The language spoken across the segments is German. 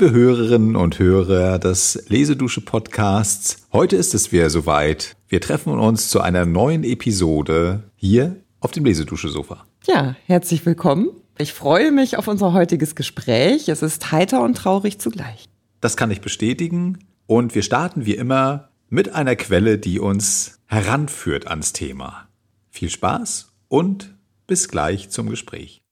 Liebe Hörerinnen und Hörer des Lesedusche Podcasts, heute ist es wieder soweit. Wir treffen uns zu einer neuen Episode hier auf dem Lesedusche Sofa. Ja, herzlich willkommen. Ich freue mich auf unser heutiges Gespräch. Es ist heiter und traurig zugleich. Das kann ich bestätigen. Und wir starten wie immer mit einer Quelle, die uns heranführt ans Thema. Viel Spaß und bis gleich zum Gespräch.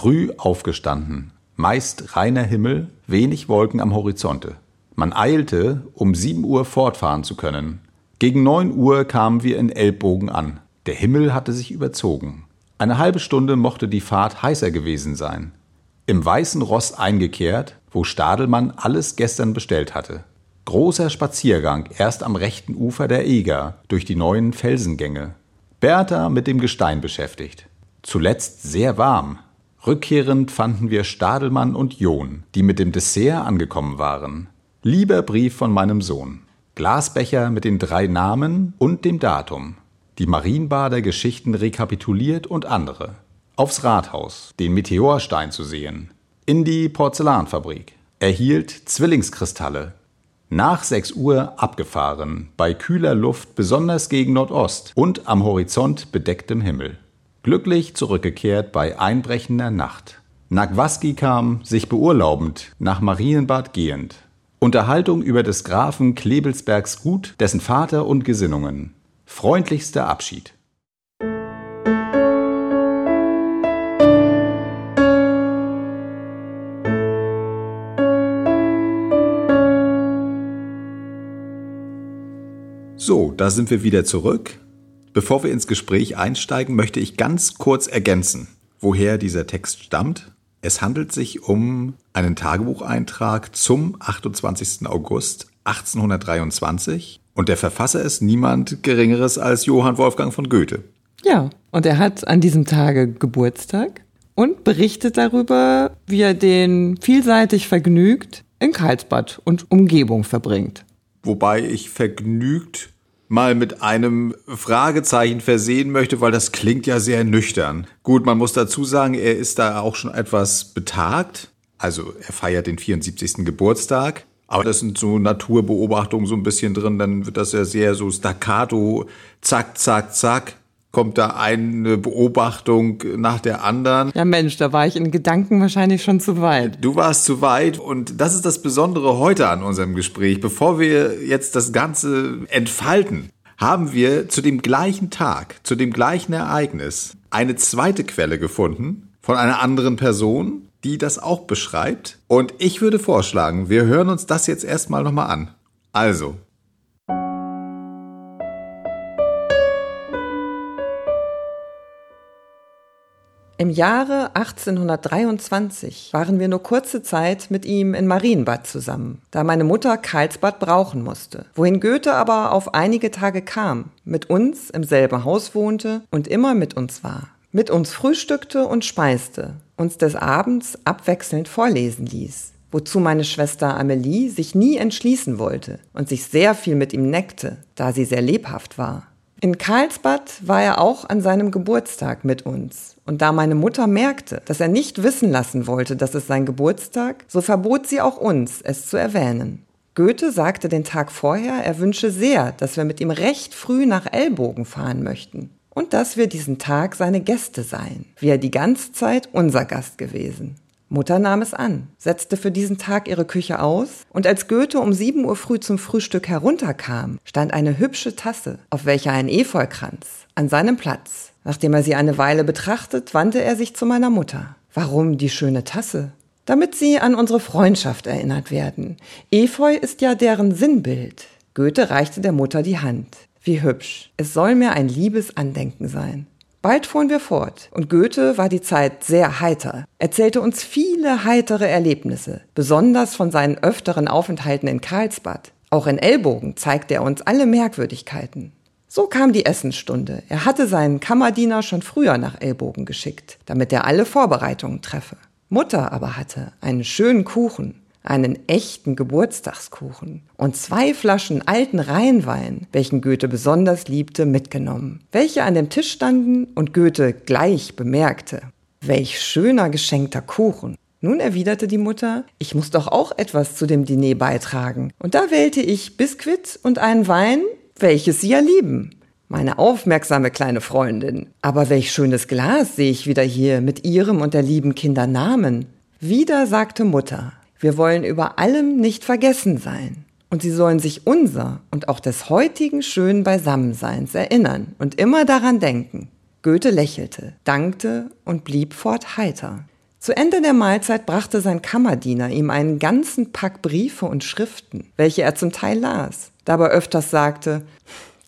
Früh aufgestanden, meist reiner Himmel, wenig Wolken am Horizonte. Man eilte, um sieben Uhr fortfahren zu können. Gegen neun Uhr kamen wir in Elbbogen an. Der Himmel hatte sich überzogen. Eine halbe Stunde mochte die Fahrt heißer gewesen sein. Im weißen Ross eingekehrt, wo Stadelmann alles gestern bestellt hatte. Großer Spaziergang erst am rechten Ufer der Eger durch die neuen Felsengänge. Bertha mit dem Gestein beschäftigt. Zuletzt sehr warm. Rückkehrend fanden wir Stadelmann und John, die mit dem Dessert angekommen waren. Lieber Brief von meinem Sohn. Glasbecher mit den drei Namen und dem Datum. Die Marienbader Geschichten rekapituliert und andere. Aufs Rathaus, den Meteorstein zu sehen. In die Porzellanfabrik. Erhielt Zwillingskristalle. Nach 6 Uhr abgefahren, bei kühler Luft besonders gegen Nordost und am Horizont bedecktem Himmel. Glücklich zurückgekehrt bei einbrechender Nacht. Nagwaski kam, sich beurlaubend, nach Marienbad gehend. Unterhaltung über des Grafen Klebelsbergs Gut, dessen Vater und Gesinnungen. Freundlichster Abschied. So, da sind wir wieder zurück. Bevor wir ins Gespräch einsteigen, möchte ich ganz kurz ergänzen, woher dieser Text stammt es handelt sich um einen Tagebucheintrag zum 28. August 1823 und der Verfasser ist niemand Geringeres als Johann Wolfgang von Goethe. Ja, und er hat an diesem Tage Geburtstag und berichtet darüber, wie er den vielseitig vergnügt in Karlsbad und Umgebung verbringt. Wobei ich vergnügt mal mit einem Fragezeichen versehen möchte, weil das klingt ja sehr nüchtern. Gut, man muss dazu sagen, er ist da auch schon etwas betagt. Also er feiert den 74. Geburtstag. Aber das sind so Naturbeobachtungen so ein bisschen drin, dann wird das ja sehr so staccato, zack, zack, zack kommt da eine Beobachtung nach der anderen. Ja Mensch, da war ich in Gedanken wahrscheinlich schon zu weit. Du warst zu weit und das ist das Besondere heute an unserem Gespräch. Bevor wir jetzt das Ganze entfalten, haben wir zu dem gleichen Tag, zu dem gleichen Ereignis eine zweite Quelle gefunden von einer anderen Person, die das auch beschreibt. Und ich würde vorschlagen, wir hören uns das jetzt erstmal nochmal an. Also, Im Jahre 1823 waren wir nur kurze Zeit mit ihm in Marienbad zusammen, da meine Mutter Karlsbad brauchen musste, wohin Goethe aber auf einige Tage kam, mit uns im selben Haus wohnte und immer mit uns war, mit uns frühstückte und speiste, uns des Abends abwechselnd vorlesen ließ, wozu meine Schwester Amelie sich nie entschließen wollte und sich sehr viel mit ihm neckte, da sie sehr lebhaft war. In Karlsbad war er auch an seinem Geburtstag mit uns. Und da meine Mutter merkte, dass er nicht wissen lassen wollte, dass es sein Geburtstag, so verbot sie auch uns, es zu erwähnen. Goethe sagte den Tag vorher, er wünsche sehr, dass wir mit ihm recht früh nach Ellbogen fahren möchten. Und dass wir diesen Tag seine Gäste seien, wie er die ganze Zeit unser Gast gewesen. Mutter nahm es an, setzte für diesen Tag ihre Küche aus, und als Goethe um sieben Uhr früh zum Frühstück herunterkam, stand eine hübsche Tasse, auf welcher ein Efeukranz, an seinem Platz. Nachdem er sie eine Weile betrachtet, wandte er sich zu meiner Mutter. Warum die schöne Tasse? Damit sie an unsere Freundschaft erinnert werden. Efeu ist ja deren Sinnbild. Goethe reichte der Mutter die Hand. Wie hübsch. Es soll mir ein liebes Andenken sein. Bald fuhren wir fort, und Goethe war die Zeit sehr heiter, erzählte uns viele heitere Erlebnisse, besonders von seinen öfteren Aufenthalten in Karlsbad. Auch in Ellbogen zeigte er uns alle Merkwürdigkeiten. So kam die Essensstunde. Er hatte seinen Kammerdiener schon früher nach Ellbogen geschickt, damit er alle Vorbereitungen treffe. Mutter aber hatte einen schönen Kuchen, einen echten Geburtstagskuchen und zwei Flaschen alten Rheinwein, welchen Goethe besonders liebte, mitgenommen, welche an dem Tisch standen und Goethe gleich bemerkte. Welch schöner geschenkter Kuchen. Nun erwiderte die Mutter, ich muss doch auch etwas zu dem Diner beitragen. Und da wählte ich Biskuit und einen Wein, welches Sie ja lieben. Meine aufmerksame kleine Freundin. Aber welch schönes Glas sehe ich wieder hier mit Ihrem und der lieben Kinder Namen. Wieder sagte Mutter, wir wollen über allem nicht vergessen sein. Und sie sollen sich unser und auch des heutigen schönen Beisammenseins erinnern und immer daran denken. Goethe lächelte, dankte und blieb fort heiter. Zu Ende der Mahlzeit brachte sein Kammerdiener ihm einen ganzen Pack Briefe und Schriften, welche er zum Teil las, dabei öfters sagte,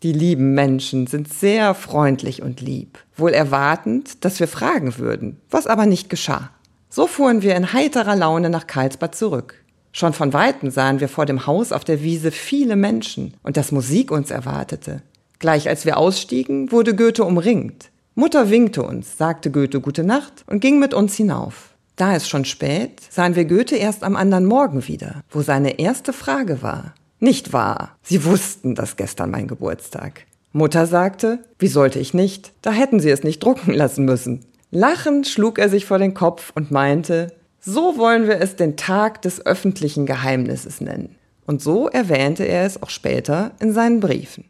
die lieben Menschen sind sehr freundlich und lieb, wohl erwartend, dass wir fragen würden, was aber nicht geschah. So fuhren wir in heiterer Laune nach Karlsbad zurück. Schon von weitem sahen wir vor dem Haus auf der Wiese viele Menschen und dass Musik uns erwartete. Gleich als wir ausstiegen, wurde Goethe umringt. Mutter winkte uns, sagte Goethe gute Nacht und ging mit uns hinauf. Da es schon spät, sahen wir Goethe erst am anderen Morgen wieder, wo seine erste Frage war. Nicht wahr? Sie wussten, dass gestern mein Geburtstag. Mutter sagte, wie sollte ich nicht? Da hätten Sie es nicht drucken lassen müssen. Lachend schlug er sich vor den Kopf und meinte, so wollen wir es den Tag des öffentlichen Geheimnisses nennen. Und so erwähnte er es auch später in seinen Briefen.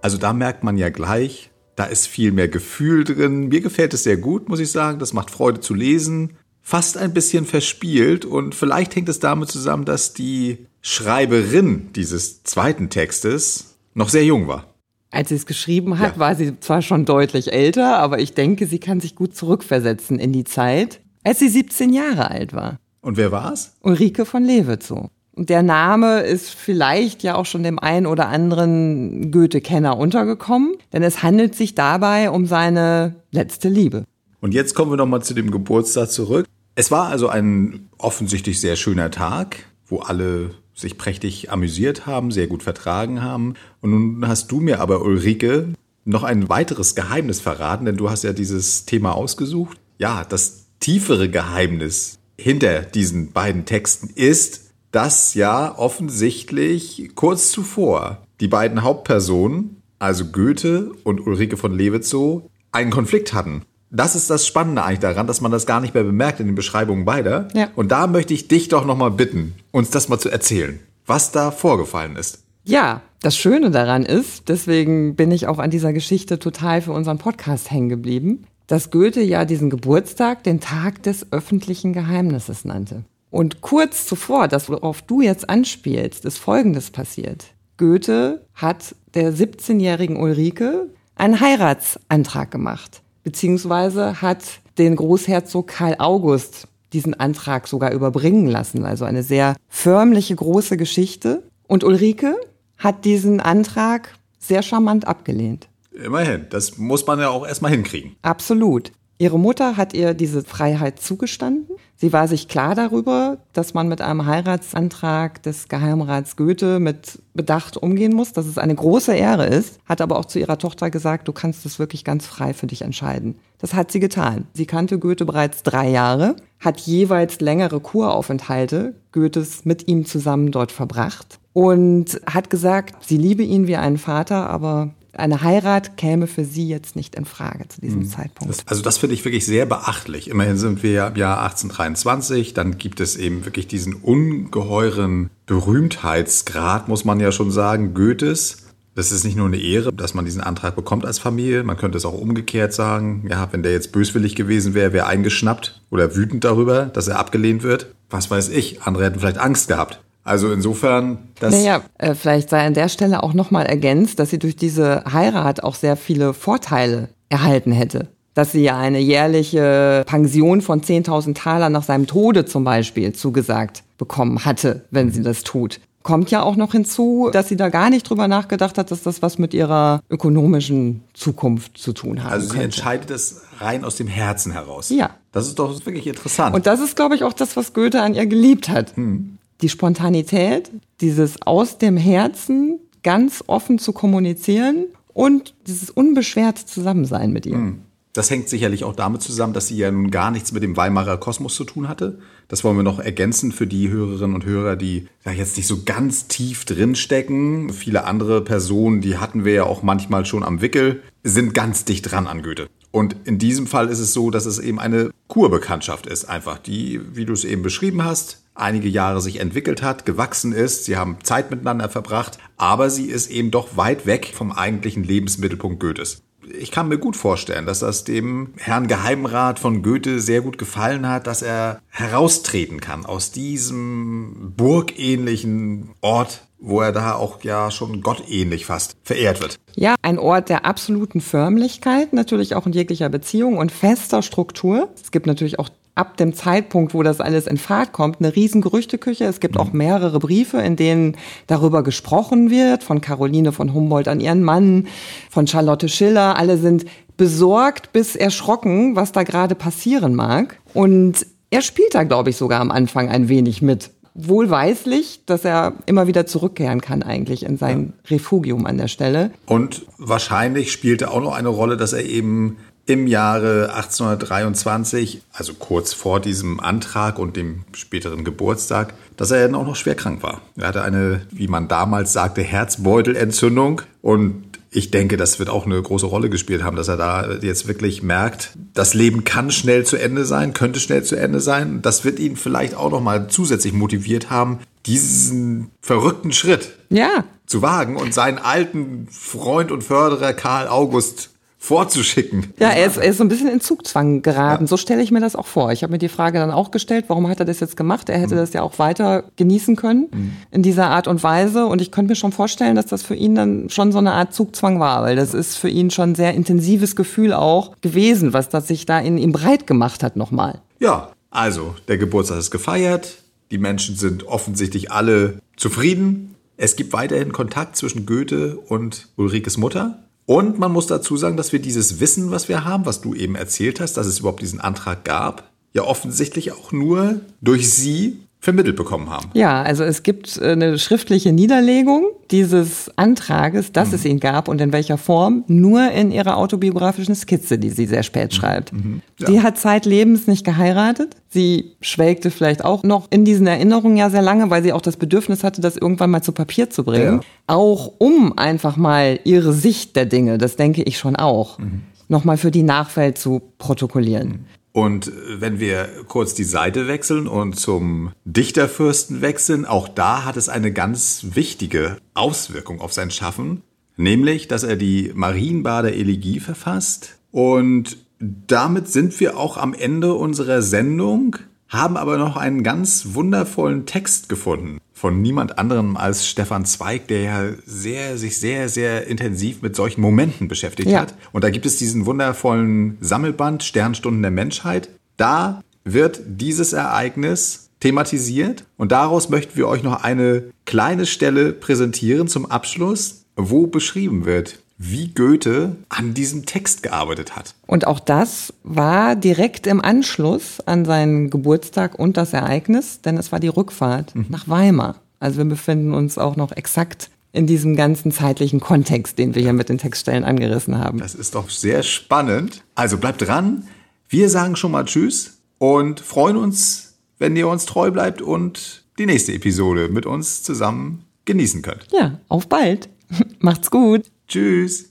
Also da merkt man ja gleich, da ist viel mehr Gefühl drin. Mir gefällt es sehr gut, muss ich sagen. Das macht Freude zu lesen. Fast ein bisschen verspielt und vielleicht hängt es damit zusammen, dass die Schreiberin dieses zweiten Textes noch sehr jung war. Als sie es geschrieben hat, ja. war sie zwar schon deutlich älter, aber ich denke, sie kann sich gut zurückversetzen in die Zeit, als sie 17 Jahre alt war. Und wer war es? Ulrike von Lewezow. Und der Name ist vielleicht ja auch schon dem einen oder anderen Goethe-Kenner untergekommen, denn es handelt sich dabei um seine letzte Liebe. Und jetzt kommen wir nochmal zu dem Geburtstag zurück. Es war also ein offensichtlich sehr schöner Tag, wo alle sich prächtig amüsiert haben, sehr gut vertragen haben. Und nun hast du mir aber, Ulrike, noch ein weiteres Geheimnis verraten, denn du hast ja dieses Thema ausgesucht. Ja, das tiefere Geheimnis hinter diesen beiden Texten ist, dass ja offensichtlich kurz zuvor die beiden Hauptpersonen, also Goethe und Ulrike von Lewizow, einen Konflikt hatten das ist das Spannende eigentlich daran, dass man das gar nicht mehr bemerkt in den Beschreibungen beider. Ja. Und da möchte ich dich doch nochmal bitten, uns das mal zu erzählen, was da vorgefallen ist. Ja, das Schöne daran ist, deswegen bin ich auch an dieser Geschichte total für unseren Podcast hängen geblieben, dass Goethe ja diesen Geburtstag den Tag des öffentlichen Geheimnisses nannte. Und kurz zuvor, das worauf du jetzt anspielst, ist Folgendes passiert. Goethe hat der 17-jährigen Ulrike einen Heiratsantrag gemacht beziehungsweise hat den Großherzog Karl August diesen Antrag sogar überbringen lassen. Also eine sehr förmliche große Geschichte. Und Ulrike hat diesen Antrag sehr charmant abgelehnt. Immerhin, das muss man ja auch erstmal hinkriegen. Absolut. Ihre Mutter hat ihr diese Freiheit zugestanden. Sie war sich klar darüber, dass man mit einem Heiratsantrag des Geheimrats Goethe mit Bedacht umgehen muss, dass es eine große Ehre ist, hat aber auch zu ihrer Tochter gesagt, du kannst es wirklich ganz frei für dich entscheiden. Das hat sie getan. Sie kannte Goethe bereits drei Jahre, hat jeweils längere Kuraufenthalte Goethes mit ihm zusammen dort verbracht und hat gesagt, sie liebe ihn wie einen Vater, aber eine Heirat käme für sie jetzt nicht in Frage zu diesem mhm. Zeitpunkt. Das, also das finde ich wirklich sehr beachtlich. Immerhin sind wir im Jahr 1823, dann gibt es eben wirklich diesen ungeheuren Berühmtheitsgrad, muss man ja schon sagen, Goethes. Das ist nicht nur eine Ehre, dass man diesen Antrag bekommt als Familie. Man könnte es auch umgekehrt sagen. Ja, wenn der jetzt böswillig gewesen wäre, wäre eingeschnappt oder wütend darüber, dass er abgelehnt wird. Was weiß ich. Andere hätten vielleicht Angst gehabt. Also insofern, das. Naja, äh, vielleicht sei an der Stelle auch nochmal ergänzt, dass sie durch diese Heirat auch sehr viele Vorteile erhalten hätte. Dass sie ja eine jährliche Pension von 10.000 Taler nach seinem Tode zum Beispiel zugesagt bekommen hatte, wenn sie das tut. Kommt ja auch noch hinzu, dass sie da gar nicht drüber nachgedacht hat, dass das was mit ihrer ökonomischen Zukunft zu tun hat. Also sie könnte. entscheidet es rein aus dem Herzen heraus. Ja. Das ist doch wirklich interessant. Und das ist, glaube ich, auch das, was Goethe an ihr geliebt hat. Hm die Spontanität, dieses aus dem Herzen ganz offen zu kommunizieren und dieses unbeschwert Zusammensein mit ihr. Mhm. Das hängt sicherlich auch damit zusammen, dass sie ja nun gar nichts mit dem Weimarer Kosmos zu tun hatte. Das wollen wir noch ergänzen für die Hörerinnen und Hörer, die da jetzt nicht so ganz tief drinstecken. Viele andere Personen, die hatten wir ja auch manchmal schon am Wickel, sind ganz dicht dran an Goethe. Und in diesem Fall ist es so, dass es eben eine Kurbekanntschaft ist, einfach die, wie du es eben beschrieben hast, einige Jahre sich entwickelt hat, gewachsen ist, sie haben Zeit miteinander verbracht, aber sie ist eben doch weit weg vom eigentlichen Lebensmittelpunkt Goethes ich kann mir gut vorstellen, dass das dem Herrn Geheimrat von Goethe sehr gut gefallen hat, dass er heraustreten kann aus diesem burgähnlichen Ort, wo er da auch ja schon gottähnlich fast verehrt wird. Ja, ein Ort der absoluten Förmlichkeit, natürlich auch in jeglicher Beziehung und fester Struktur. Es gibt natürlich auch ab dem Zeitpunkt, wo das alles in Fahrt kommt, eine riesen Gerüchteküche. Es gibt auch mhm. mehrere Briefe, in denen darüber gesprochen wird, von Caroline von Humboldt an ihren Mann, von Charlotte Schiller. Alle sind besorgt bis erschrocken, was da gerade passieren mag. Und er spielt da, glaube ich, sogar am Anfang ein wenig mit. Wohlweislich, dass er immer wieder zurückkehren kann eigentlich in sein ja. Refugium an der Stelle. Und wahrscheinlich spielte auch noch eine Rolle, dass er eben im Jahre 1823, also kurz vor diesem Antrag und dem späteren Geburtstag, dass er dann auch noch schwer krank war. Er hatte eine, wie man damals sagte, Herzbeutelentzündung und ich denke, das wird auch eine große Rolle gespielt haben, dass er da jetzt wirklich merkt, das Leben kann schnell zu Ende sein, könnte schnell zu Ende sein. Das wird ihn vielleicht auch noch mal zusätzlich motiviert haben, diesen verrückten Schritt ja. zu wagen und seinen alten Freund und Förderer Karl August vorzuschicken. Ja, er ist, er ist so ein bisschen in Zugzwang geraten. Ja. So stelle ich mir das auch vor. Ich habe mir die Frage dann auch gestellt, warum hat er das jetzt gemacht? Er hätte mhm. das ja auch weiter genießen können mhm. in dieser Art und Weise. Und ich könnte mir schon vorstellen, dass das für ihn dann schon so eine Art Zugzwang war, weil das ist für ihn schon ein sehr intensives Gefühl auch gewesen, was das sich da in ihm breit gemacht hat nochmal. Ja, also der Geburtstag ist gefeiert. Die Menschen sind offensichtlich alle zufrieden. Es gibt weiterhin Kontakt zwischen Goethe und Ulrikes Mutter. Und man muss dazu sagen, dass wir dieses Wissen, was wir haben, was du eben erzählt hast, dass es überhaupt diesen Antrag gab, ja offensichtlich auch nur durch sie vermittelt bekommen haben. Ja, also es gibt äh, eine schriftliche Niederlegung dieses Antrages, dass mhm. es ihn gab und in welcher Form, nur in ihrer autobiografischen Skizze, die sie sehr spät mhm. schreibt. Mhm. Ja. Sie hat zeitlebens nicht geheiratet. Sie schwelgte vielleicht auch noch in diesen Erinnerungen ja sehr lange, weil sie auch das Bedürfnis hatte, das irgendwann mal zu Papier zu bringen. Ja. Auch um einfach mal ihre Sicht der Dinge, das denke ich schon auch, mhm. nochmal für die Nachwelt zu protokollieren. Und wenn wir kurz die Seite wechseln und zum Dichterfürsten wechseln, auch da hat es eine ganz wichtige Auswirkung auf sein Schaffen, nämlich, dass er die Marienbader Elegie verfasst. Und damit sind wir auch am Ende unserer Sendung, haben aber noch einen ganz wundervollen Text gefunden von niemand anderem als Stefan Zweig, der ja sehr, sich sehr, sehr intensiv mit solchen Momenten beschäftigt ja. hat. Und da gibt es diesen wundervollen Sammelband Sternstunden der Menschheit. Da wird dieses Ereignis thematisiert und daraus möchten wir euch noch eine kleine Stelle präsentieren zum Abschluss, wo beschrieben wird, wie Goethe an diesem Text gearbeitet hat. Und auch das war direkt im Anschluss an seinen Geburtstag und das Ereignis, denn es war die Rückfahrt mhm. nach Weimar. Also wir befinden uns auch noch exakt in diesem ganzen zeitlichen Kontext, den wir hier mit den Textstellen angerissen haben. Das ist doch sehr spannend. Also bleibt dran. Wir sagen schon mal Tschüss und freuen uns, wenn ihr uns treu bleibt und die nächste Episode mit uns zusammen genießen könnt. Ja, auf bald. Macht's gut. Tschüss.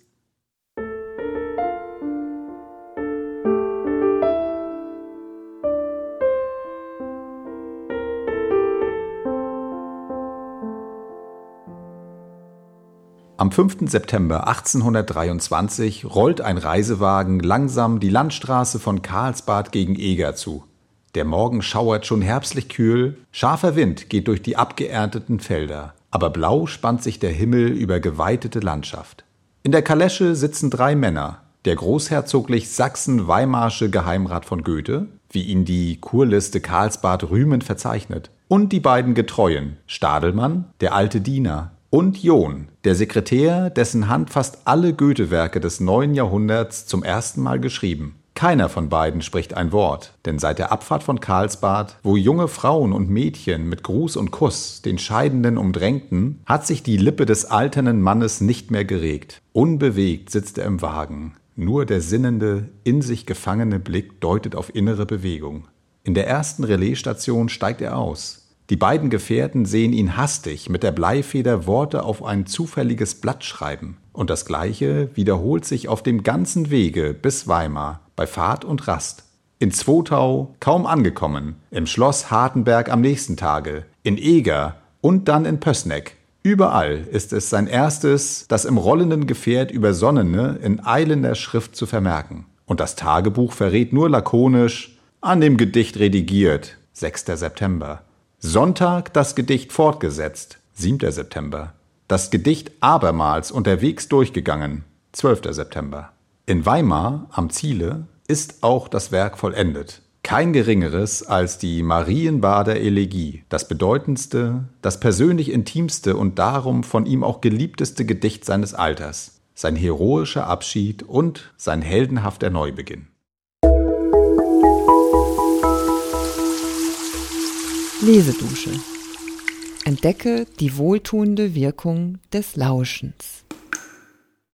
Am 5. September 1823 rollt ein Reisewagen langsam die Landstraße von Karlsbad gegen Eger zu. Der Morgen schauert schon herbstlich kühl, scharfer Wind geht durch die abgeernteten Felder aber blau spannt sich der Himmel über geweitete Landschaft. In der Kalesche sitzen drei Männer, der großherzoglich Sachsen-Weimarsche Geheimrat von Goethe, wie ihn die Kurliste Karlsbad rühmend verzeichnet, und die beiden Getreuen, Stadelmann, der alte Diener, und John, der Sekretär, dessen Hand fast alle Goethe-Werke des neuen Jahrhunderts zum ersten Mal geschrieben. Keiner von beiden spricht ein Wort, denn seit der Abfahrt von Karlsbad, wo junge Frauen und Mädchen mit Gruß und Kuss den Scheidenden umdrängten, hat sich die Lippe des alternden Mannes nicht mehr geregt. Unbewegt sitzt er im Wagen. Nur der sinnende, in sich gefangene Blick deutet auf innere Bewegung. In der ersten Relaisstation steigt er aus. Die beiden Gefährten sehen ihn hastig mit der Bleifeder Worte auf ein zufälliges Blatt schreiben. Und das Gleiche wiederholt sich auf dem ganzen Wege bis Weimar, bei Fahrt und Rast. In Zwotau kaum angekommen, im Schloss Hartenberg am nächsten Tage, in Eger und dann in Pößneck. Überall ist es sein erstes, das im rollenden Gefährt übersonnene in eilender Schrift zu vermerken. Und das Tagebuch verrät nur lakonisch, an dem Gedicht redigiert, 6. September. Sonntag das Gedicht fortgesetzt, 7. September. Das Gedicht abermals unterwegs durchgegangen, 12. September. In Weimar am Ziele ist auch das Werk vollendet. Kein geringeres als die Marienbader Elegie, das bedeutendste, das persönlich intimste und darum von ihm auch geliebteste Gedicht seines Alters, sein heroischer Abschied und sein heldenhafter Neubeginn. Lesedusche. Entdecke die wohltuende Wirkung des Lauschens.